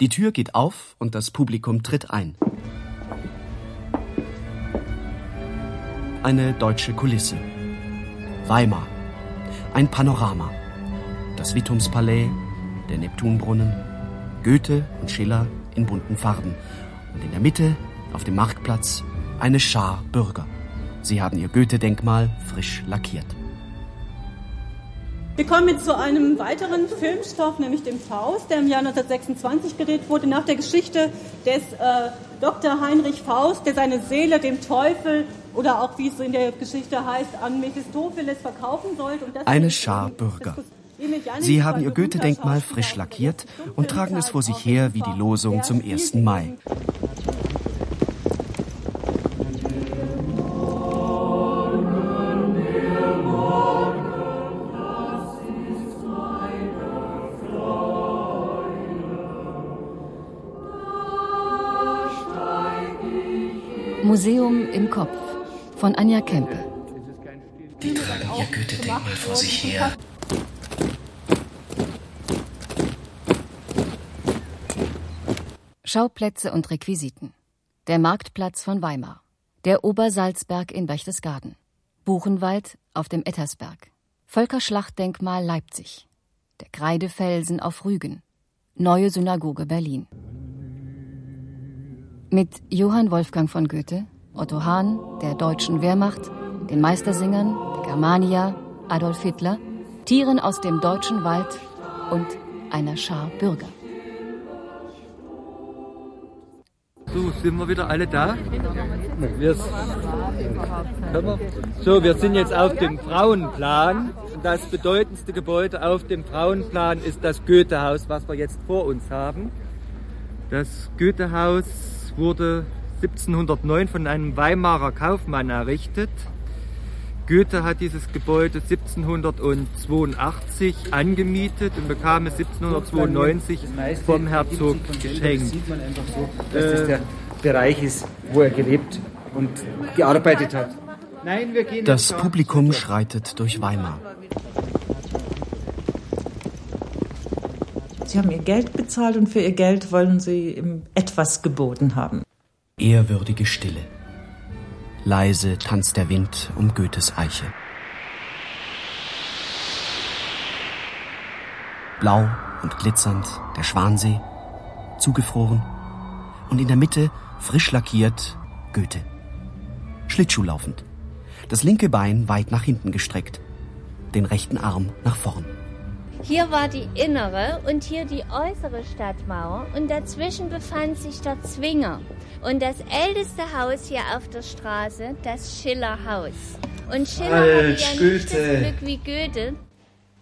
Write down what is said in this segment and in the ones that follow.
Die Tür geht auf und das Publikum tritt ein. Eine deutsche Kulisse. Weimar. Ein Panorama. Das Wittumspalais, der Neptunbrunnen, Goethe und Schiller in bunten Farben. Und in der Mitte, auf dem Marktplatz, eine Schar Bürger. Sie haben ihr Goethe-Denkmal frisch lackiert. Wir kommen jetzt zu einem weiteren Filmstoff, nämlich dem Faust, der im Jahr 1926 gedreht wurde, nach der Geschichte des äh, Dr. Heinrich Faust, der seine Seele dem Teufel oder auch wie es in der Geschichte heißt, an Mephistopheles verkaufen sollte. Eine Schar Bürger. Sie haben ihr Goethe-Denkmal frisch lackiert und tragen es vor sich her wie die Losung zum 1. Mai. Im Kopf von Anja Kempe. Die tragen ihr Goethe-Denkmal vor sich her. Schauplätze und Requisiten. Der Marktplatz von Weimar. Der Obersalzberg in Berchtesgaden. Buchenwald auf dem Ettersberg. Völkerschlachtdenkmal Leipzig. Der Kreidefelsen auf Rügen. Neue Synagoge Berlin. Mit Johann Wolfgang von Goethe, Otto Hahn, der deutschen Wehrmacht, den Meistersingern, der Germania, Adolf Hitler, Tieren aus dem deutschen Wald und einer Schar Bürger. So, sind wir wieder alle da? Wir, so, wir sind jetzt auf dem Frauenplan. Das bedeutendste Gebäude auf dem Frauenplan ist das Goethehaus, was wir jetzt vor uns haben. Das Goethehaus wurde 1709 von einem Weimarer Kaufmann errichtet. Goethe hat dieses Gebäude 1782 angemietet und bekam es 1792 vom Herzog geschenkt. Sieht man einfach so, dass das der Bereich ist, wo er gelebt und gearbeitet hat. Das Publikum schreitet durch Weimar. Sie haben ihr Geld bezahlt und für ihr Geld wollen sie ihm etwas geboten haben. Ehrwürdige Stille. Leise tanzt der Wind um Goethes Eiche. Blau und glitzernd der Schwansee, zugefroren. Und in der Mitte, frisch lackiert, Goethe. Schlittschuh laufend. Das linke Bein weit nach hinten gestreckt, den rechten Arm nach vorn. Hier war die innere und hier die äußere Stadtmauer und dazwischen befand sich der Zwinger. Und das älteste Haus hier auf der Straße, das Schillerhaus. Und Schiller Alt, hatte ja nicht das. Glück wie Goethe.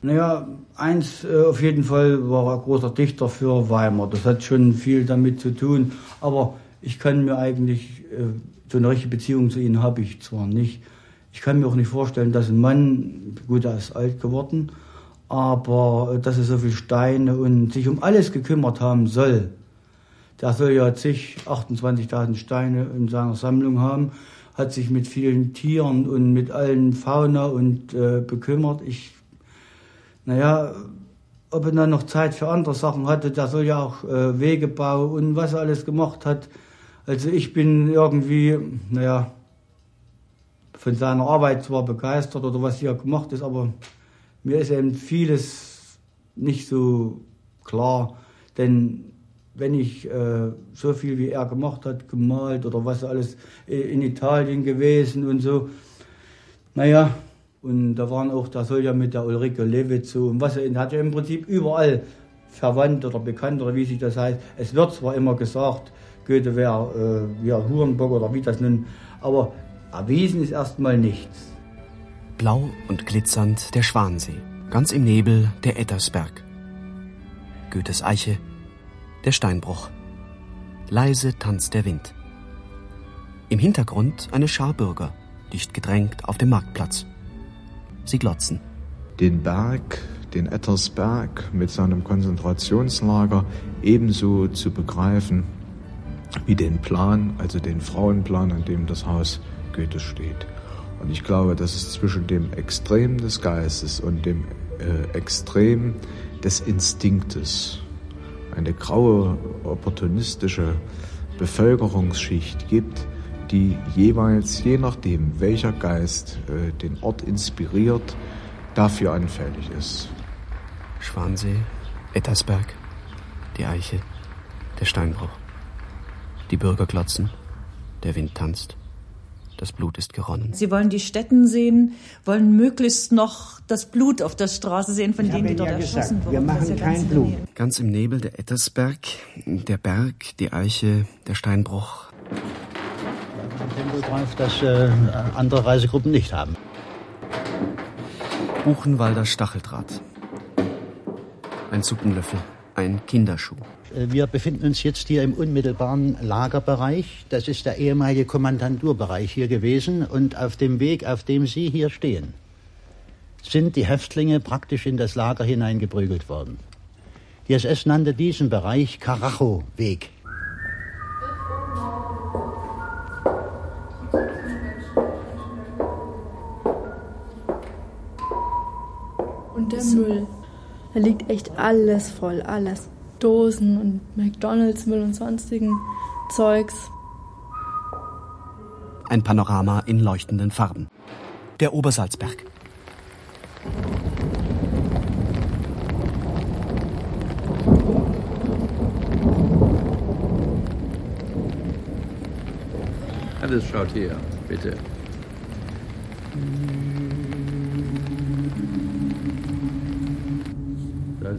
Naja, eins äh, auf jeden Fall war er großer Dichter für Weimar. Das hat schon viel damit zu tun. Aber ich kann mir eigentlich, äh, so eine richtige Beziehung zu ihm habe ich zwar nicht. Ich kann mir auch nicht vorstellen, dass ein Mann, gut, er ist alt geworden, aber äh, dass er so viel Steine und sich um alles gekümmert haben soll. Der soll ja zig, 28.000 Steine in seiner Sammlung haben, hat sich mit vielen Tieren und mit allen Fauna und äh, bekümmert. Ich naja, ob er dann noch Zeit für andere Sachen hatte, der soll ja auch äh, Wegebau und was er alles gemacht hat. Also ich bin irgendwie, naja, von seiner Arbeit zwar begeistert oder was hier gemacht ist, aber mir ist eben vieles nicht so klar. Denn wenn ich äh, so viel wie er gemacht hat, gemalt oder was alles äh, in Italien gewesen und so, naja, und da waren auch, da soll ja mit der Ulrike Lewitz so, und was er hat ja im Prinzip überall verwandt oder bekannt oder wie sich das heißt. Es wird zwar immer gesagt, Goethe wäre äh, ja, Hurenbock oder wie das nun, aber erwiesen ist erstmal nichts. Blau und glitzernd der Schwansee, ganz im Nebel der Ettersberg. Goethes Eiche, der Steinbruch. Leise tanzt der Wind. Im Hintergrund eine Schar Bürger, dicht gedrängt auf dem Marktplatz. Sie glotzen. Den Berg, den Ettersberg mit seinem Konzentrationslager ebenso zu begreifen wie den Plan, also den Frauenplan, an dem das Haus Goethe steht. Und ich glaube, dass es zwischen dem Extrem des Geistes und dem äh, Extrem des Instinktes eine graue opportunistische Bevölkerungsschicht gibt, die jeweils, je nachdem, welcher Geist äh, den Ort inspiriert, dafür anfällig ist. Schwansee, Ettersberg, die Eiche, der Steinbruch. Die Bürger glotzen, der Wind tanzt, das Blut ist geronnen. Sie wollen die Stätten sehen, wollen möglichst noch das Blut auf der Straße sehen, von ich denen die dort ja erschossen gesagt, wurden. Wir machen ja kein Blut. Ganz im Nebel der Ettersberg, der Berg, die Eiche, der Steinbruch. Tempo drauf, das äh, andere Reisegruppen nicht haben. Buchenwalder Stacheldraht. Ein Suppenlöffel, ein Kinderschuh. Äh, Wir befinden uns jetzt hier im unmittelbaren Lagerbereich. Das ist der ehemalige Kommandanturbereich hier gewesen. Und auf dem Weg, auf dem Sie hier stehen, sind die Häftlinge praktisch in das Lager hineingeprügelt worden. Die SS nannte diesen Bereich Karacho-Weg. Und der Müll. Da liegt echt alles voll, alles. Dosen und McDonalds-Müll und sonstigen Zeugs. Ein Panorama in leuchtenden Farben. Der Obersalzberg. Alles schaut her, bitte.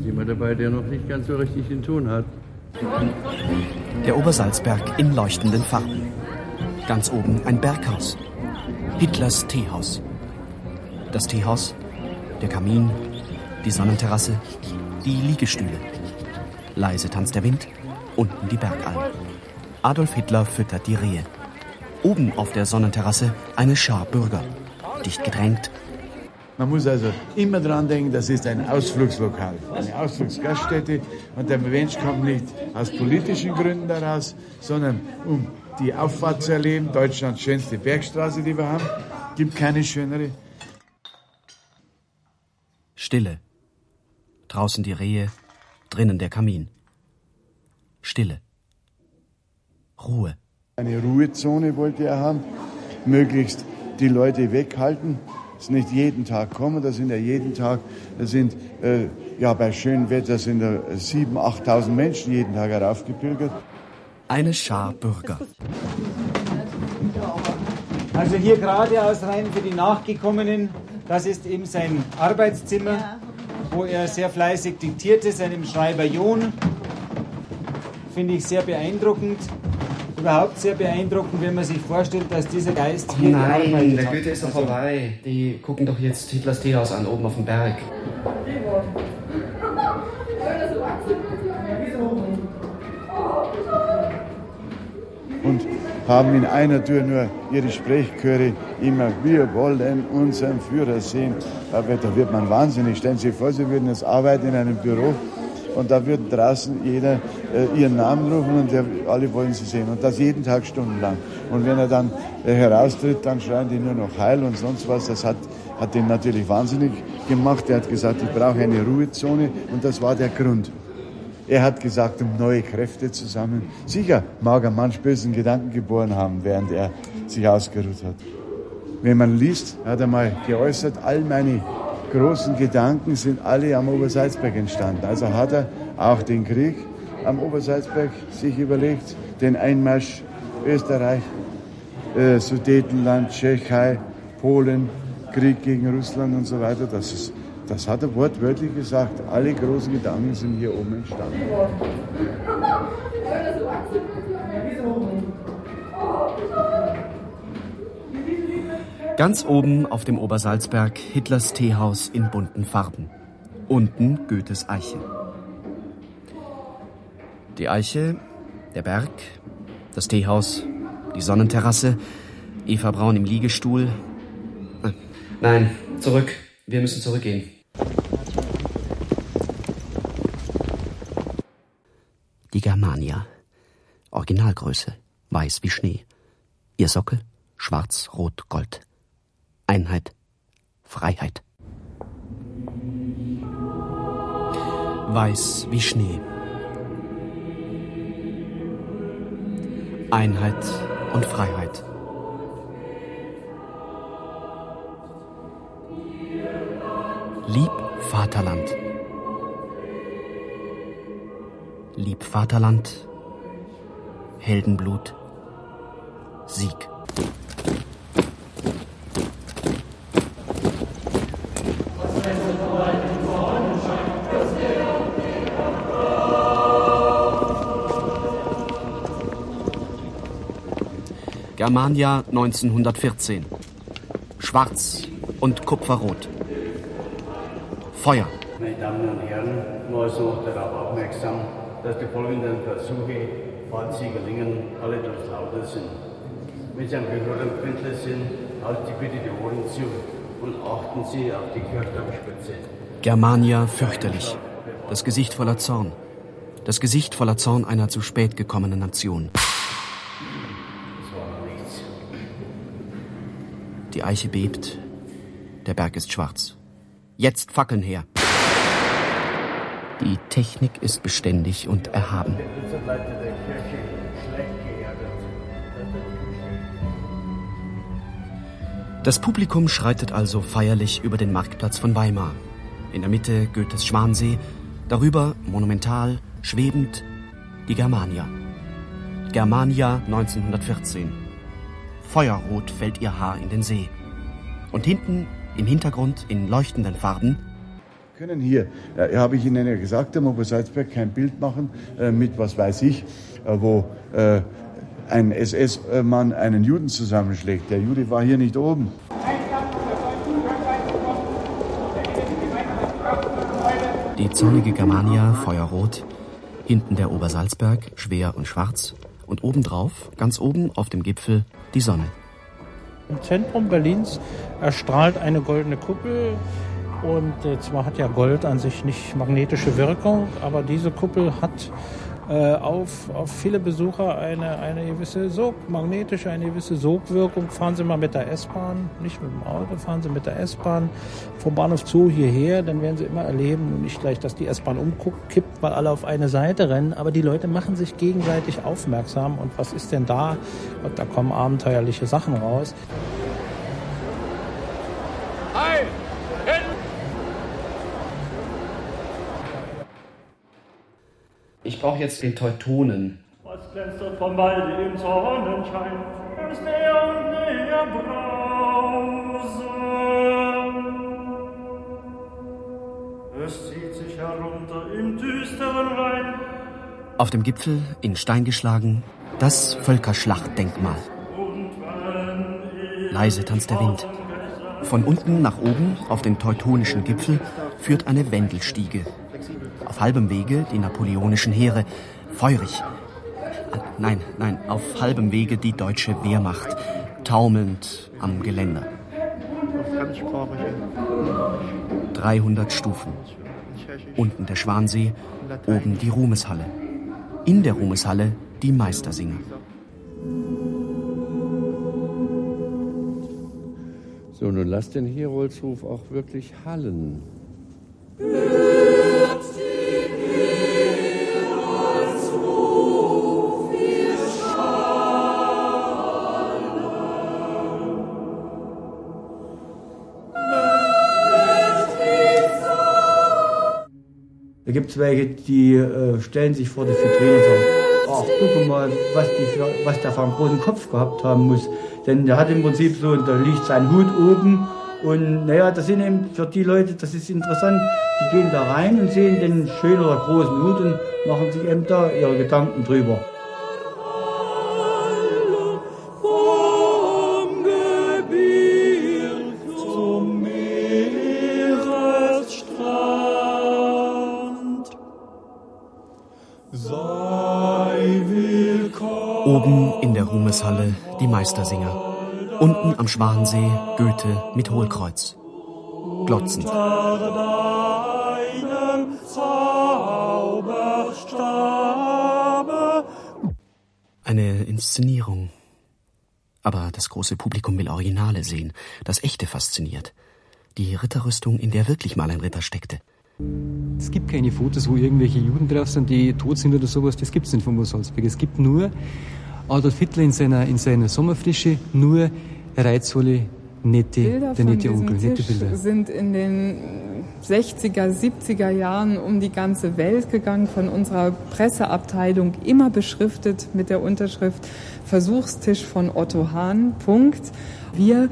Jemand dabei, der noch nicht ganz so richtig den Ton hat. Der Obersalzberg in leuchtenden Farben. Ganz oben ein Berghaus. Hitlers Teehaus. Das Teehaus, der Kamin, die Sonnenterrasse, die Liegestühle. Leise tanzt der Wind, unten die Bergalm. Adolf Hitler füttert die Rehe. Oben auf der Sonnenterrasse eine Schar Bürger. Dicht gedrängt, Man muss also immer dran denken, das ist ein Ausflugslokal, eine Ausflugsgaststätte. Und der Mensch kommt nicht aus politischen Gründen daraus, sondern um die Auffahrt zu erleben. Deutschlands schönste Bergstraße, die wir haben. Gibt keine schönere. Stille. Draußen die Rehe, drinnen der Kamin. Stille. Ruhe. Eine Ruhezone wollte er haben, möglichst die Leute weghalten. Das nicht jeden Tag kommen, das sind ja jeden Tag, das sind, äh, ja, bei schönem Wetter sind da 7.000, 8.000 Menschen jeden Tag heraufgepilgert. Eine Schar Bürger. Also hier geradeaus rein für die Nachgekommenen. Das ist eben sein Arbeitszimmer, wo er sehr fleißig diktierte, seinem Schreiber John. Finde ich sehr beeindruckend. Überhaupt sehr beeindruckend, wenn man sich vorstellt, dass dieser Geist hier gearbeitet hat. ist doch vorbei. Die gucken doch jetzt Hitlers Teehaus an, oben auf dem Berg. und haben in einer Tür nur ihre Sprechchöre immer, wir wollen unseren Führer sehen. Aber da wird man wahnsinnig. Stellen Sie sich vor, Sie würden jetzt arbeiten in einem Büro und da würde draußen jeder äh, ihren Namen rufen und der, alle wollen sie sehen. Und das jeden Tag stundenlang. Und wenn er dann äh, heraustritt, dann schreien die nur noch Heil und sonst was. Das hat, hat den natürlich wahnsinnig gemacht. Er hat gesagt, ich brauche eine Ruhezone und das war der Grund. Er hat gesagt, um neue Kräfte zu sammeln. Sicher mag er manch bösen Gedanken geboren haben, während er sich ausgeruht hat. Wenn man liest, hat er mal geäußert, all meine großen Gedanken sind alle am Obersalzberg entstanden. Also hat er auch den Krieg am Obersalzberg sich überlegt, den Einmarsch Österreich, äh, Sudetenland, Tschechei, Polen, Krieg gegen Russland und so weiter. Das, ist, das hat er wortwörtlich gesagt. Alle großen Gedanken sind hier oben entstanden. Ganz oben auf dem Obersalzberg Hitlers Teehaus in bunten Farben. Unten Goethes Eiche. Die Eiche, der Berg, das Teehaus, die Sonnenterrasse, Eva Braun im Liegestuhl. Nein, zurück. Wir müssen zurückgehen. Die Germania. Originalgröße. Weiß wie Schnee. Ihr Sockel schwarz, rot, gold. Einheit, Freiheit. Weiß wie Schnee. Einheit und Freiheit. Lieb Vaterland. Lieb Vaterland. Heldenblut. Sieg. Germania 1914. Schwarz und Kupferrot. Feuer. Meine Damen und Herren, nur noch darauf aufmerksam, dass die folgenden Versuche, falls sie gelingen, alle durchlautet sind. Wenn Sie am Gehör empfindlich sind, halten Sie bitte die Ohren zu und achten Sie auf die Kirchturmspitze. Germania fürchterlich. Das Gesicht voller Zorn. Das Gesicht voller Zorn einer zu spät gekommenen Nation. Die Eiche bebt. Der Berg ist schwarz. Jetzt Fackeln her. Die Technik ist beständig und erhaben. Das Publikum schreitet also feierlich über den Marktplatz von Weimar. In der Mitte Goethes Schwansee, darüber monumental, schwebend, die Germania. Germania 1914. Feuerrot fällt ihr Haar in den See. Und hinten, im Hintergrund, in leuchtenden Farben, können hier, äh, habe ich Ihnen ja gesagt, am Obersalzberg kein Bild machen äh, mit, was weiß ich, äh, wo äh, ein SS-Mann einen Juden zusammenschlägt. Der Jude war hier nicht oben. Die zornige Germania, feuerrot, hinten der Obersalzberg, schwer und schwarz, und obendrauf, ganz oben auf dem Gipfel, die Sonne. Im Zentrum Berlins erstrahlt eine goldene Kuppel. Und äh, zwar hat ja Gold an sich nicht magnetische Wirkung, aber diese Kuppel hat auf, auf viele Besucher eine, eine gewisse Sog, magnetische, eine gewisse Sogwirkung. Fahren Sie mal mit der S-Bahn, nicht mit dem Auto, fahren Sie mit der S-Bahn vom Bahnhof Zoo hierher, dann werden Sie immer erleben, nicht gleich, dass die S-Bahn umkippt, weil alle auf eine Seite rennen, aber die Leute machen sich gegenseitig aufmerksam. Und was ist denn da? Und da kommen abenteuerliche Sachen raus. Ich brauche jetzt den Teutonen. Was glänzt vom Walde im Sonnenschein? Ist näher und näher brausen. Es zieht sich herunter im düsteren Rhein. Auf dem Gipfel, in Stein geschlagen, das Völkerschlachtdenkmal. Leise tanzt der Wind. Von unten nach oben, auf den teutonischen Gipfel, führt eine Wendelstiege. Auf halbem Wege die napoleonischen Heere, feurig. Ah, Nein, nein, auf halbem Wege die deutsche Wehrmacht, taumelnd am Geländer. 300 Stufen. Unten der Schwansee, oben die Ruhmeshalle. In der Ruhmeshalle die Meistersinger. So, nun lass den Heroldsruf auch wirklich hallen. Gibt es welche, die äh, stellen sich vor die Vitrine und sagen, ach, guck mal, was, die was der für einen großen Kopf gehabt haben muss. Denn der hat im Prinzip so, da liegt sein Hut oben und naja, das sind eben für die Leute, das ist interessant, die gehen da rein und sehen den schönen oder großen Hut und machen sich eben da ihre Gedanken drüber. Meistersinger. Unten am Schwansee Goethe mit Hohlkreuz. Glotzend. Eine Inszenierung. Aber das große Publikum will Originale sehen. Das Echte fasziniert. Die Ritterrüstung, in der wirklich mal ein Ritter steckte. Es gibt keine Fotos, wo irgendwelche Juden drauf sind, die tot sind oder sowas. Das gibt es nicht von Salzburg. Es gibt nur Adolf Hitler in seiner, in seiner Sommerfrische, nur reizvolle, nette, Bilder der nette von Onkel, nette Bilder. sind in den 60er, 70er Jahren um die ganze Welt gegangen, von unserer Presseabteilung immer beschriftet mit der Unterschrift Versuchstisch von Otto Hahn. Punkt. Wir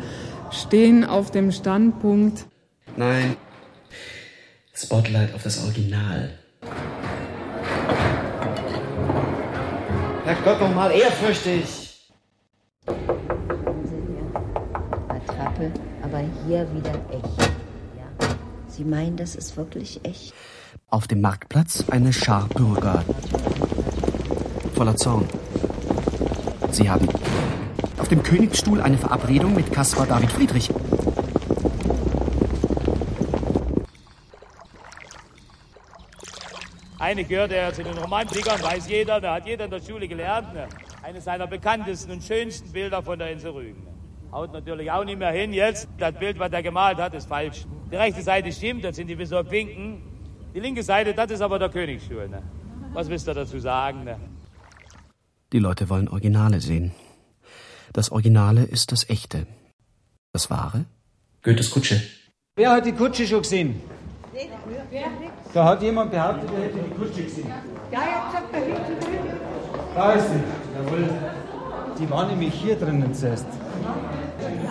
stehen auf dem Standpunkt, Nein. Spotlight auf das Original. Herrgott, doch mal ehrfürchtig. Attrappe, aber hier wieder echt. Ja. Sie meinen, das ist wirklich echt? Auf dem Marktplatz eine Schar Bürger. Voller Zorn. Sie haben auf dem Königsstuhl eine Verabredung mit Caspar David Friedrich. Eine gehört er zu den Romantikern, weiß jeder, da hat jeder in der Schule gelernt. Ne? Eines seiner bekanntesten und schönsten Bilder von der Insel Rügen. Ne? Haut natürlich auch nicht mehr hin jetzt. Das Bild, was er gemalt hat, ist falsch. Die rechte Seite stimmt, das sind die Bisor Pinken. Die linke Seite, das ist aber der Königsstuhl. Ne? Was wisst ihr dazu sagen? Ne? Die Leute wollen Originale sehen. Das Originale ist das Echte. Das Wahre? Goethes Kutsche. Wer hat die Kutsche schon gesehen? Da hat jemand behauptet, er hätte die Kutsche gesehen. Da ist sie. Jawohl. Die war nämlich hier drinnen zuerst.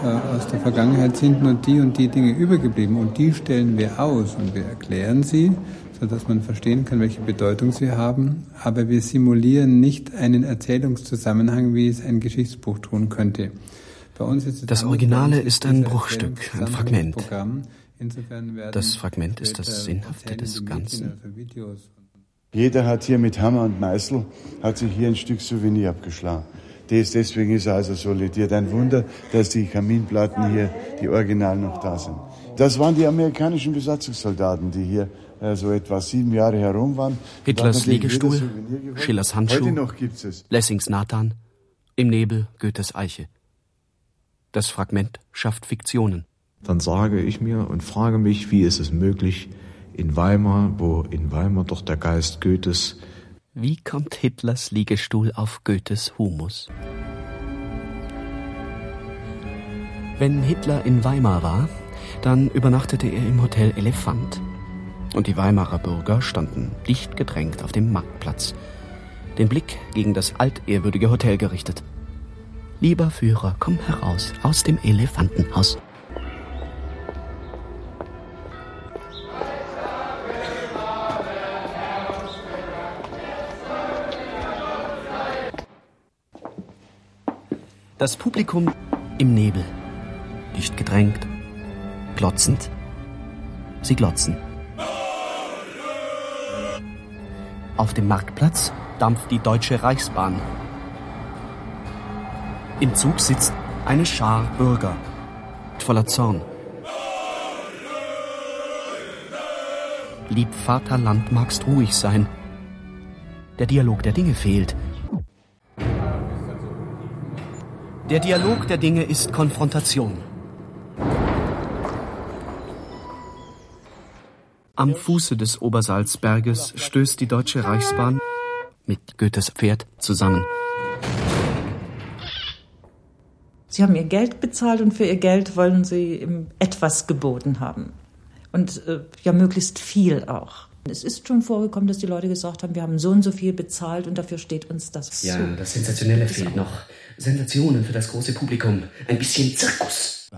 Äh, Aus der Vergangenheit sind nur die und die Dinge übergeblieben und die stellen wir aus und wir erklären sie, sodass man verstehen kann, welche Bedeutung sie haben, aber wir simulieren nicht einen Erzählungszusammenhang, wie es ein Geschichtsbuch tun könnte. Bei uns ist es Das Originale ist ein Bruchstück, ein Fragment. Das Fragment ist das Sinnhafte des Ganzen. Jeder hat hier mit Hammer und Meißel, hat sich hier ein Stück Souvenir abgeschlagen. Das, deswegen ist er also solidiert. Ein Wunder, dass die Kaminplatten hier, die Original noch da sind. Das waren die amerikanischen Besatzungssoldaten, die hier äh, so etwa sieben Jahre herum waren. Hitlers Liegestuhl. Schillers Handschuh, Heute noch gibt's es. Lessings Nathan, im Nebel Goethes Eiche. Das Fragment schafft Fiktionen. Dann sage ich mir und frage mich, wie ist es möglich, in Weimar, wo in Weimar doch der Geist Goethes Wie kommt Hitlers Liegestuhl auf Goethes Humus? Wenn Hitler in Weimar war, dann übernachtete er im Hotel Elefant. Und die Weimarer Bürger standen dicht gedrängt auf dem Marktplatz, den Blick gegen das altehrwürdige Hotel gerichtet. Lieber Führer, komm heraus aus dem Elefantenhaus. Das Publikum im Nebel, dicht gedrängt, glotzend. Sie glotzen. Auf dem Marktplatz dampft die Deutsche Reichsbahn. Im Zug sitzt eine Schar Bürger, voller Zorn. Lieb Vaterland magst ruhig sein. Der Dialog der Dinge fehlt. Der Dialog der Dinge ist Konfrontation. Am Fuße des Obersalzberges stößt die Deutsche Reichsbahn mit Goethes Pferd zusammen. Sie haben ihr Geld bezahlt und für ihr Geld wollen sie ihm etwas geboten haben. Und äh, ja, möglichst viel auch. Es ist schon vorgekommen, dass die Leute gesagt haben, wir haben so und so viel bezahlt und dafür steht uns das Ja, zu. das Sensationelle fehlt noch. Sensationen für das große Publikum. Ein bisschen Zirkus.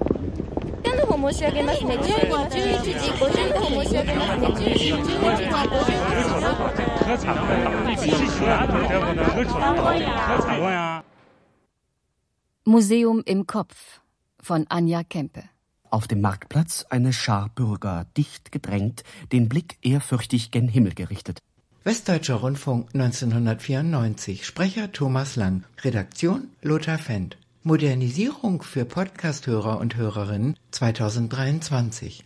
Museum im Kopf von Anja Kempe. Auf dem Marktplatz eine Schar Bürger, dicht gedrängt, den Blick ehrfürchtig gen Himmel gerichtet. Westdeutscher Rundfunk 1994. Sprecher Thomas Lang. Redaktion Lothar Fendt. Modernisierung für Podcasthörer und Hörerinnen 2023.